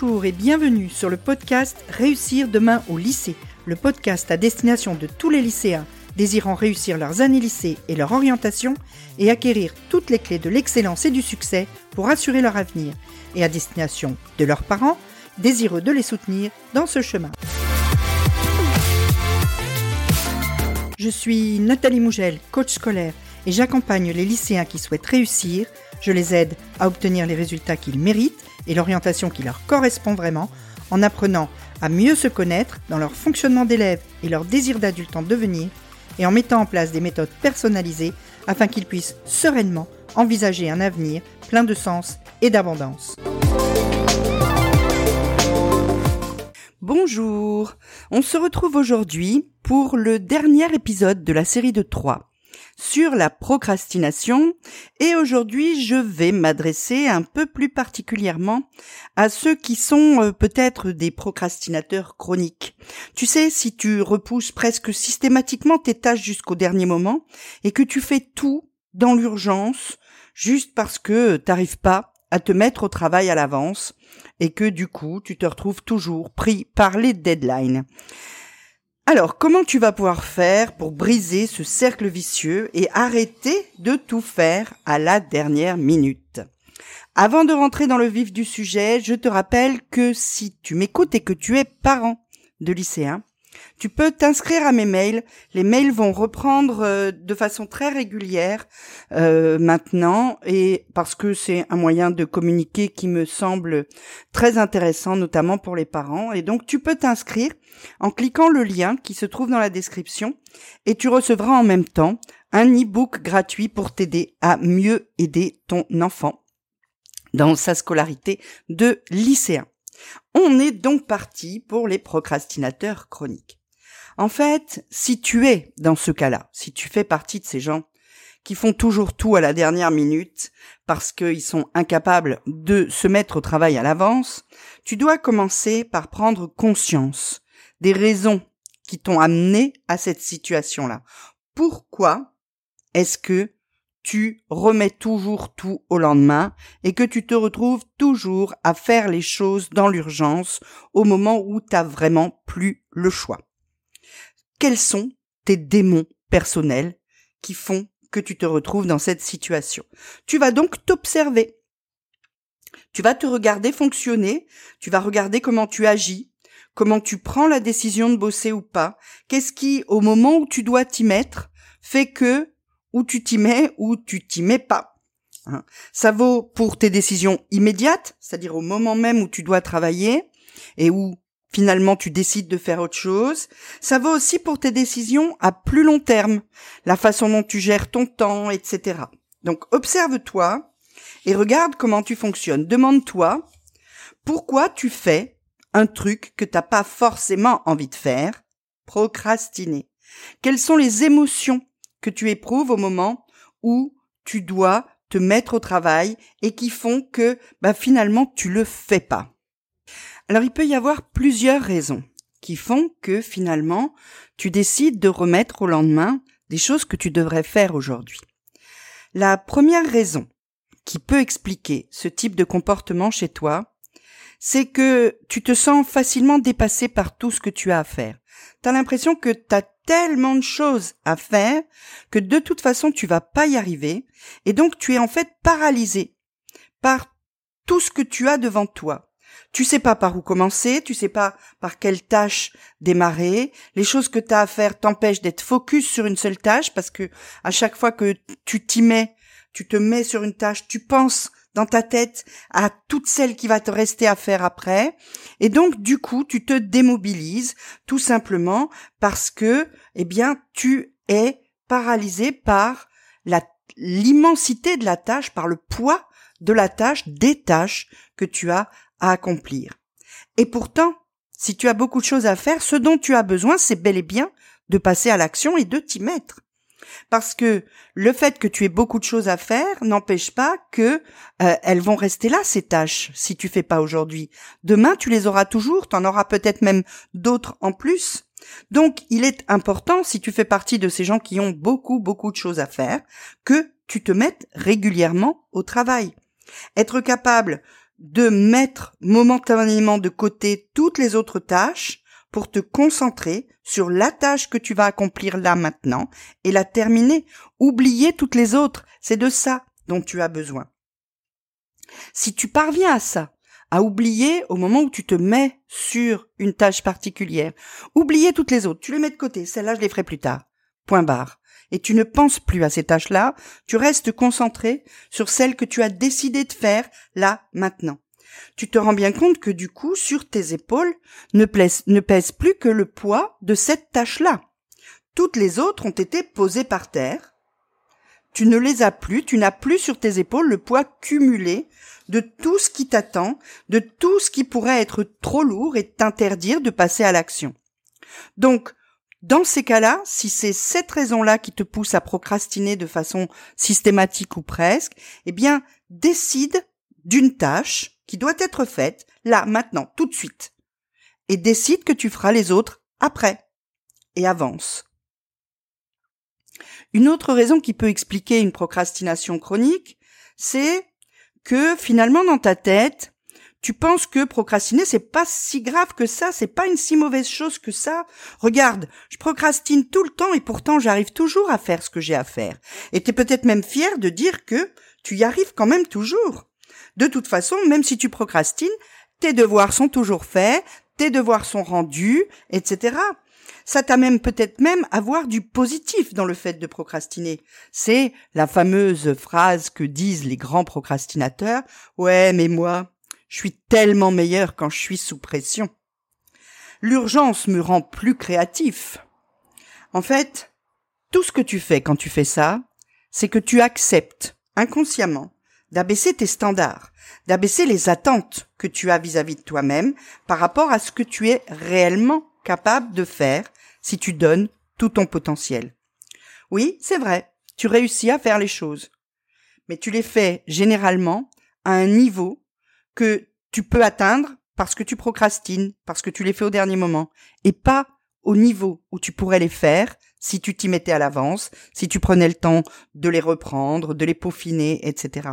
Bonjour et bienvenue sur le podcast Réussir demain au lycée, le podcast à destination de tous les lycéens désirant réussir leurs années lycée et leur orientation et acquérir toutes les clés de l'excellence et du succès pour assurer leur avenir, et à destination de leurs parents désireux de les soutenir dans ce chemin. Je suis Nathalie Mougel, coach scolaire, et j'accompagne les lycéens qui souhaitent réussir. Je les aide à obtenir les résultats qu'ils méritent et l'orientation qui leur correspond vraiment en apprenant à mieux se connaître dans leur fonctionnement d'élève et leur désir d'adulte en devenir et en mettant en place des méthodes personnalisées afin qu'ils puissent sereinement envisager un avenir plein de sens et d'abondance. Bonjour, on se retrouve aujourd'hui pour le dernier épisode de la série de 3 sur la procrastination et aujourd'hui je vais m'adresser un peu plus particulièrement à ceux qui sont euh, peut-être des procrastinateurs chroniques. Tu sais, si tu repousses presque systématiquement tes tâches jusqu'au dernier moment et que tu fais tout dans l'urgence juste parce que t'arrives pas à te mettre au travail à l'avance et que du coup tu te retrouves toujours pris par les deadlines. Alors, comment tu vas pouvoir faire pour briser ce cercle vicieux et arrêter de tout faire à la dernière minute? Avant de rentrer dans le vif du sujet, je te rappelle que si tu m'écoutes et que tu es parent de lycéen, tu peux t'inscrire à mes mails. Les mails vont reprendre euh, de façon très régulière euh, maintenant et parce que c'est un moyen de communiquer qui me semble très intéressant, notamment pour les parents. Et donc tu peux t'inscrire en cliquant le lien qui se trouve dans la description et tu recevras en même temps un e-book gratuit pour t'aider à mieux aider ton enfant dans sa scolarité de lycéen. On est donc parti pour les procrastinateurs chroniques. En fait, si tu es dans ce cas-là, si tu fais partie de ces gens qui font toujours tout à la dernière minute parce qu'ils sont incapables de se mettre au travail à l'avance, tu dois commencer par prendre conscience des raisons qui t'ont amené à cette situation-là. Pourquoi est-ce que tu remets toujours tout au lendemain et que tu te retrouves toujours à faire les choses dans l'urgence au moment où t'as vraiment plus le choix. Quels sont tes démons personnels qui font que tu te retrouves dans cette situation? Tu vas donc t'observer. Tu vas te regarder fonctionner, tu vas regarder comment tu agis, comment tu prends la décision de bosser ou pas, qu'est-ce qui, au moment où tu dois t'y mettre, fait que où tu t'y mets ou tu t'y mets pas. Hein. Ça vaut pour tes décisions immédiates, c'est-à-dire au moment même où tu dois travailler et où finalement tu décides de faire autre chose. Ça vaut aussi pour tes décisions à plus long terme, la façon dont tu gères ton temps, etc. Donc observe-toi et regarde comment tu fonctionnes. Demande-toi pourquoi tu fais un truc que t'as pas forcément envie de faire, procrastiner. Quelles sont les émotions que tu éprouves au moment où tu dois te mettre au travail et qui font que bah, finalement tu le fais pas. Alors il peut y avoir plusieurs raisons qui font que finalement tu décides de remettre au lendemain des choses que tu devrais faire aujourd'hui. La première raison qui peut expliquer ce type de comportement chez toi, c'est que tu te sens facilement dépassé par tout ce que tu as à faire. Tu l'impression que tu tellement de choses à faire que de toute façon tu vas pas y arriver et donc tu es en fait paralysé par tout ce que tu as devant toi. Tu sais pas par où commencer, tu sais pas par quelle tâche démarrer. Les choses que tu as à faire t'empêchent d'être focus sur une seule tâche parce que à chaque fois que tu t'y mets, tu te mets sur une tâche, tu penses dans ta tête à toute celle qui va te rester à faire après. Et donc, du coup, tu te démobilises tout simplement parce que, eh bien, tu es paralysé par la, l'immensité de la tâche, par le poids de la tâche, des tâches que tu as à accomplir. Et pourtant, si tu as beaucoup de choses à faire, ce dont tu as besoin, c'est bel et bien de passer à l'action et de t'y mettre parce que le fait que tu aies beaucoup de choses à faire n'empêche pas que euh, elles vont rester là ces tâches si tu fais pas aujourd'hui. Demain tu les auras toujours, tu en auras peut-être même d'autres en plus. Donc il est important si tu fais partie de ces gens qui ont beaucoup beaucoup de choses à faire que tu te mettes régulièrement au travail. Être capable de mettre momentanément de côté toutes les autres tâches pour te concentrer sur la tâche que tu vas accomplir là maintenant et la terminer. Oublier toutes les autres, c'est de ça dont tu as besoin. Si tu parviens à ça, à oublier au moment où tu te mets sur une tâche particulière, oublier toutes les autres, tu les mets de côté, celles-là je les ferai plus tard. Point barre et tu ne penses plus à ces tâches-là, tu restes concentré sur celles que tu as décidé de faire là, maintenant. Tu te rends bien compte que du coup, sur tes épaules, ne pèse, plus que le poids de cette tâche-là. Toutes les autres ont été posées par terre. Tu ne les as plus, tu n'as plus sur tes épaules le poids cumulé de tout ce qui t'attend, de tout ce qui pourrait être trop lourd et t'interdire de passer à l'action. Donc, dans ces cas-là, si c'est cette raison-là qui te pousse à procrastiner de façon systématique ou presque, eh bien, décide d'une tâche qui doit être faite là, maintenant, tout de suite. Et décide que tu feras les autres après. Et avance. Une autre raison qui peut expliquer une procrastination chronique, c'est que finalement dans ta tête, tu penses que procrastiner c'est pas si grave que ça, c'est pas une si mauvaise chose que ça. Regarde, je procrastine tout le temps et pourtant j'arrive toujours à faire ce que j'ai à faire. Et t'es peut-être même fier de dire que tu y arrives quand même toujours. De toute façon, même si tu procrastines, tes devoirs sont toujours faits, tes devoirs sont rendus, etc. Ça t'amène peut-être même à voir du positif dans le fait de procrastiner. C'est la fameuse phrase que disent les grands procrastinateurs. Ouais, mais moi, je suis tellement meilleur quand je suis sous pression. L'urgence me rend plus créatif. En fait, tout ce que tu fais quand tu fais ça, c'est que tu acceptes inconsciemment d'abaisser tes standards, d'abaisser les attentes que tu as vis-à-vis de toi-même par rapport à ce que tu es réellement capable de faire si tu donnes tout ton potentiel. Oui, c'est vrai, tu réussis à faire les choses, mais tu les fais généralement à un niveau que tu peux atteindre parce que tu procrastines, parce que tu les fais au dernier moment, et pas au niveau où tu pourrais les faire si tu t'y mettais à l'avance, si tu prenais le temps de les reprendre, de les peaufiner, etc.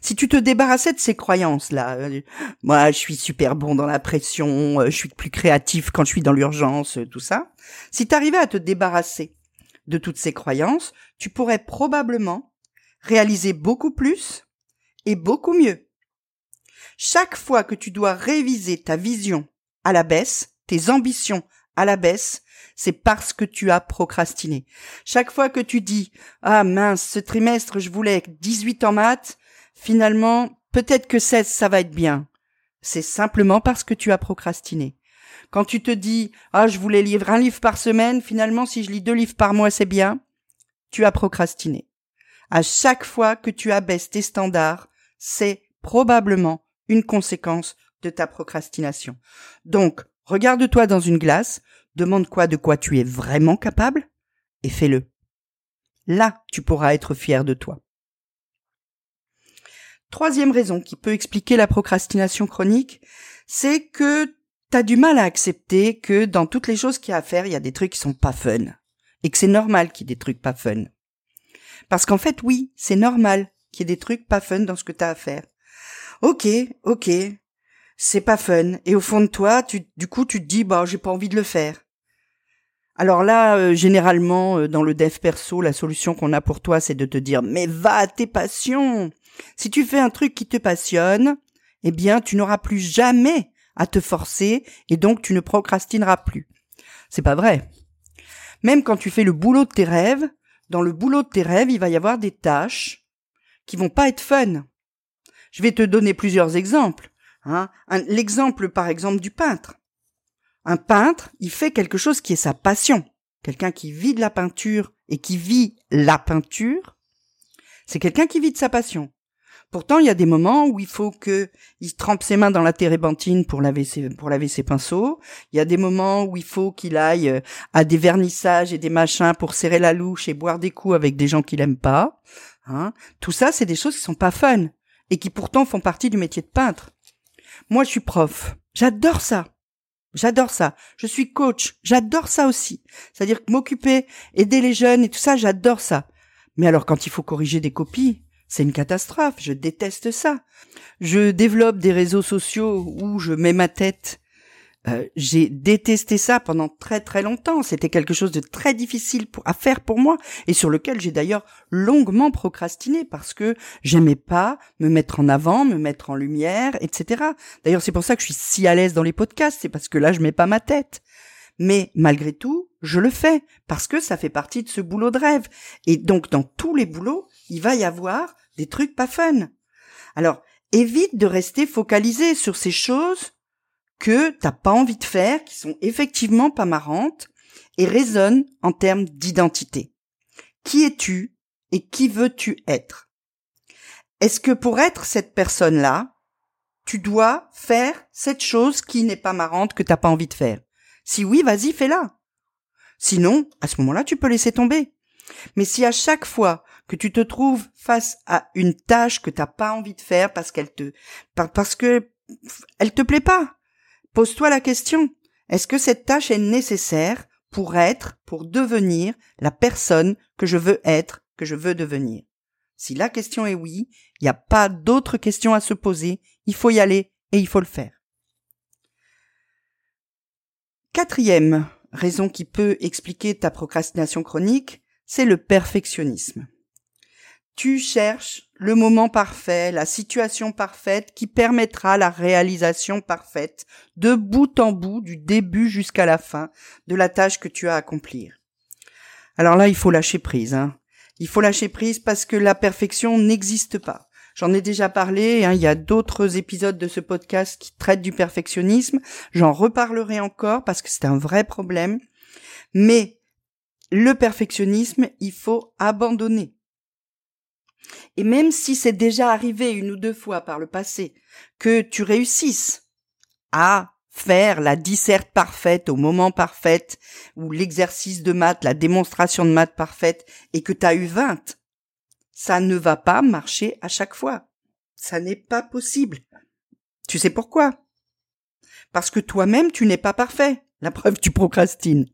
Si tu te débarrassais de ces croyances-là, euh, moi je suis super bon dans la pression, euh, je suis plus créatif quand je suis dans l'urgence, euh, tout ça, si tu arrivais à te débarrasser de toutes ces croyances, tu pourrais probablement réaliser beaucoup plus et beaucoup mieux. Chaque fois que tu dois réviser ta vision à la baisse, tes ambitions à la baisse, c'est parce que tu as procrastiné. Chaque fois que tu dis Ah mince, ce trimestre je voulais 18 en maths, finalement peut-être que 16 ça va être bien. C'est simplement parce que tu as procrastiné. Quand tu te dis Ah je voulais lire un livre par semaine, finalement si je lis deux livres par mois c'est bien, tu as procrastiné. À chaque fois que tu abaisses tes standards, c'est probablement une conséquence de ta procrastination. Donc, regarde-toi dans une glace, demande quoi de quoi tu es vraiment capable et fais-le. Là, tu pourras être fier de toi. Troisième raison qui peut expliquer la procrastination chronique, c'est que tu as du mal à accepter que dans toutes les choses qu'il y a à faire, il y a des trucs qui sont pas fun. Et que c'est normal qu'il y ait des trucs pas fun. Parce qu'en fait, oui, c'est normal qu'il y ait des trucs pas fun dans ce que tu as à faire. Ok, ok, c'est pas fun. Et au fond de toi, tu, du coup, tu te dis, bah, j'ai pas envie de le faire. Alors là, euh, généralement, euh, dans le dev perso, la solution qu'on a pour toi, c'est de te dire, mais va à tes passions. Si tu fais un truc qui te passionne, eh bien, tu n'auras plus jamais à te forcer et donc tu ne procrastineras plus. C'est pas vrai. Même quand tu fais le boulot de tes rêves, dans le boulot de tes rêves, il va y avoir des tâches qui vont pas être fun. Je vais te donner plusieurs exemples. Hein. L'exemple, par exemple, du peintre. Un peintre, il fait quelque chose qui est sa passion. Quelqu'un qui vit de la peinture et qui vit la peinture, c'est quelqu'un qui vit de sa passion. Pourtant, il y a des moments où il faut que il trempe ses mains dans la térébenthine pour laver ses, pour laver ses pinceaux. Il y a des moments où il faut qu'il aille euh, à des vernissages et des machins pour serrer la louche et boire des coups avec des gens qu'il aime pas. Hein. Tout ça, c'est des choses qui sont pas fun et qui pourtant font partie du métier de peintre. Moi, je suis prof. J'adore ça. J'adore ça. Je suis coach. J'adore ça aussi. C'est-à-dire que m'occuper, aider les jeunes et tout ça, j'adore ça. Mais alors quand il faut corriger des copies, c'est une catastrophe, je déteste ça. Je développe des réseaux sociaux où je mets ma tête euh, j'ai détesté ça pendant très très longtemps. C'était quelque chose de très difficile à faire pour moi et sur lequel j'ai d'ailleurs longuement procrastiné parce que j'aimais pas me mettre en avant, me mettre en lumière, etc. D'ailleurs, c'est pour ça que je suis si à l'aise dans les podcasts. C'est parce que là, je mets pas ma tête. Mais malgré tout, je le fais parce que ça fait partie de ce boulot de rêve. Et donc, dans tous les boulots, il va y avoir des trucs pas fun. Alors, évite de rester focalisé sur ces choses que t'as pas envie de faire, qui sont effectivement pas marrantes, et résonnent en termes d'identité. Qui es-tu et qui veux-tu être? Est-ce que pour être cette personne-là, tu dois faire cette chose qui n'est pas marrante que t'as pas envie de faire? Si oui, vas-y, fais-la. Sinon, à ce moment-là, tu peux laisser tomber. Mais si à chaque fois que tu te trouves face à une tâche que t'as pas envie de faire parce qu'elle te, parce que elle te plaît pas, Pose-toi la question. Est-ce que cette tâche est nécessaire pour être, pour devenir la personne que je veux être, que je veux devenir? Si la question est oui, il n'y a pas d'autre question à se poser, il faut y aller et il faut le faire. Quatrième raison qui peut expliquer ta procrastination chronique, c'est le perfectionnisme. Tu cherches le moment parfait, la situation parfaite qui permettra la réalisation parfaite de bout en bout, du début jusqu'à la fin, de la tâche que tu as à accomplir. Alors là, il faut lâcher prise. Hein. Il faut lâcher prise parce que la perfection n'existe pas. J'en ai déjà parlé, hein, il y a d'autres épisodes de ce podcast qui traitent du perfectionnisme. J'en reparlerai encore parce que c'est un vrai problème. Mais le perfectionnisme, il faut abandonner. Et même si c'est déjà arrivé une ou deux fois par le passé que tu réussisses à faire la disserte parfaite au moment parfait ou l'exercice de maths, la démonstration de maths parfaite et que tu as eu 20, ça ne va pas marcher à chaque fois. Ça n'est pas possible. Tu sais pourquoi? Parce que toi-même tu n'es pas parfait. La preuve, tu procrastines.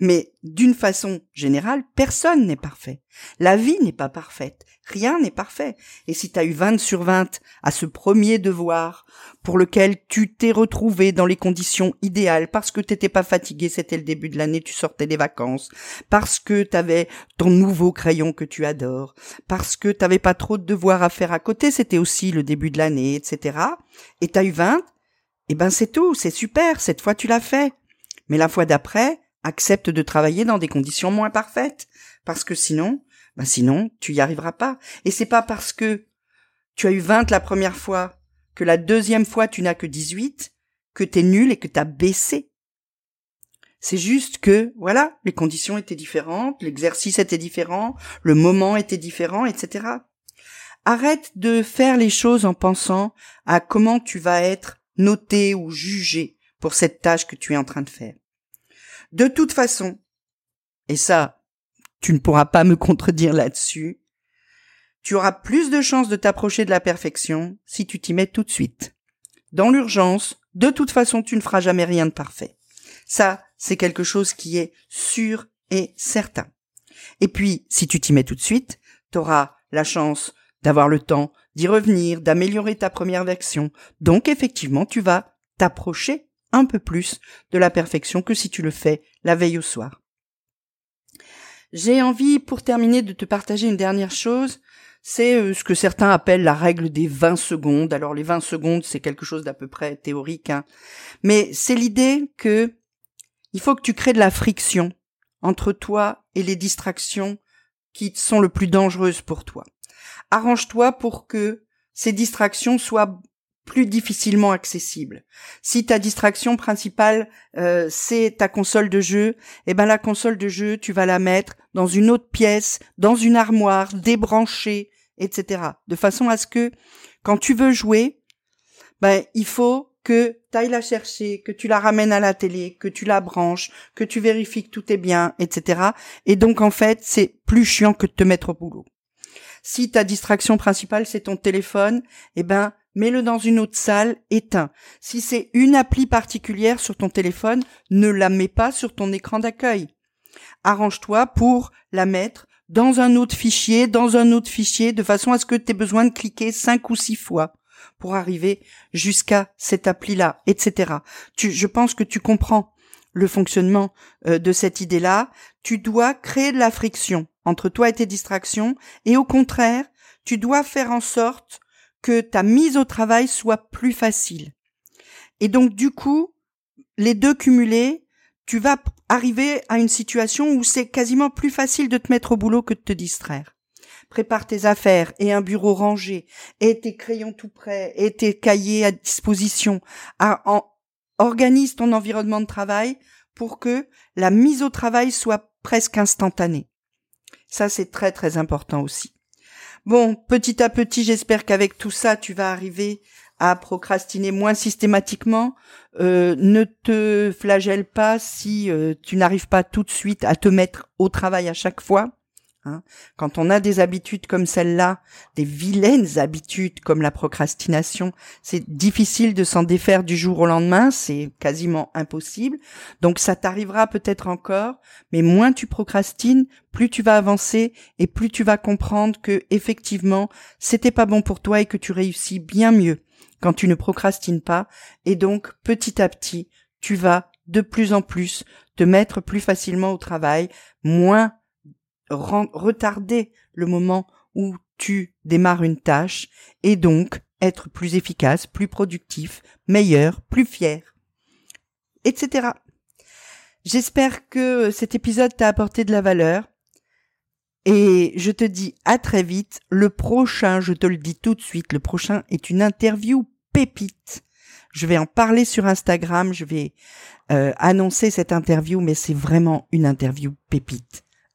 Mais d'une façon générale, personne n'est parfait. La vie n'est pas parfaite. Rien n'est parfait. Et si tu as eu 20 sur 20 à ce premier devoir pour lequel tu t'es retrouvé dans les conditions idéales parce que t'étais pas fatigué, c'était le début de l'année, tu sortais des vacances, parce que t'avais ton nouveau crayon que tu adores, parce que t'avais pas trop de devoirs à faire à côté, c'était aussi le début de l'année, etc. Et t'as eu 20, eh ben c'est tout, c'est super, cette fois tu l'as fait. Mais la fois d'après, accepte de travailler dans des conditions moins parfaites, parce que sinon, ben sinon, tu y arriveras pas. Et c'est pas parce que tu as eu 20 la première fois que la deuxième fois tu n'as que 18 que t'es nul et que t'as baissé. C'est juste que, voilà, les conditions étaient différentes, l'exercice était différent, le moment était différent, etc. Arrête de faire les choses en pensant à comment tu vas être noté ou jugé pour cette tâche que tu es en train de faire. De toute façon, et ça, tu ne pourras pas me contredire là-dessus, tu auras plus de chances de t'approcher de la perfection si tu t'y mets tout de suite. Dans l'urgence, de toute façon, tu ne feras jamais rien de parfait. Ça, c'est quelque chose qui est sûr et certain. Et puis, si tu t'y mets tout de suite, tu auras la chance d'avoir le temps d'y revenir, d'améliorer ta première version. Donc, effectivement, tu vas t'approcher un peu plus de la perfection que si tu le fais la veille au soir. J'ai envie, pour terminer, de te partager une dernière chose. C'est euh, ce que certains appellent la règle des 20 secondes. Alors les 20 secondes, c'est quelque chose d'à peu près théorique, hein. mais c'est l'idée que il faut que tu crées de la friction entre toi et les distractions qui sont le plus dangereuses pour toi. Arrange-toi pour que ces distractions soient plus difficilement accessible. Si ta distraction principale euh, c'est ta console de jeu, eh ben la console de jeu tu vas la mettre dans une autre pièce, dans une armoire, débranchée, etc. De façon à ce que quand tu veux jouer, ben il faut que tu ailles la chercher, que tu la ramènes à la télé, que tu la branches, que tu vérifies que tout est bien, etc. Et donc en fait c'est plus chiant que de te mettre au boulot. Si ta distraction principale c'est ton téléphone, eh ben mets-le dans une autre salle, éteins. Si c'est une appli particulière sur ton téléphone, ne la mets pas sur ton écran d'accueil. Arrange-toi pour la mettre dans un autre fichier, dans un autre fichier, de façon à ce que tu aies besoin de cliquer cinq ou six fois pour arriver jusqu'à cette appli-là, etc. Tu, je pense que tu comprends le fonctionnement euh, de cette idée-là. Tu dois créer de la friction entre toi et tes distractions, et au contraire, tu dois faire en sorte que ta mise au travail soit plus facile. Et donc, du coup, les deux cumulés, tu vas arriver à une situation où c'est quasiment plus facile de te mettre au boulot que de te distraire. Prépare tes affaires et un bureau rangé, et tes crayons tout prêts, et tes cahiers à disposition. organise ton environnement de travail pour que la mise au travail soit presque instantanée. Ça, c'est très très important aussi. Bon, petit à petit, j'espère qu'avec tout ça, tu vas arriver à procrastiner moins systématiquement. Euh, ne te flagelle pas si euh, tu n'arrives pas tout de suite à te mettre au travail à chaque fois. Hein. Quand on a des habitudes comme celle-là, des vilaines habitudes comme la procrastination, c'est difficile de s'en défaire du jour au lendemain, c'est quasiment impossible. Donc ça t'arrivera peut-être encore, mais moins tu procrastines, plus tu vas avancer et plus tu vas comprendre que effectivement, c'était pas bon pour toi et que tu réussis bien mieux quand tu ne procrastines pas et donc petit à petit, tu vas de plus en plus te mettre plus facilement au travail, moins retarder le moment où tu démarres une tâche et donc être plus efficace, plus productif, meilleur, plus fier, etc. J'espère que cet épisode t'a apporté de la valeur et je te dis à très vite. Le prochain, je te le dis tout de suite, le prochain est une interview pépite. Je vais en parler sur Instagram, je vais euh, annoncer cette interview, mais c'est vraiment une interview pépite.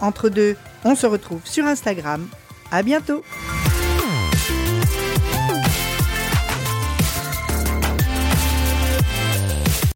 Entre deux, on se retrouve sur Instagram. À bientôt!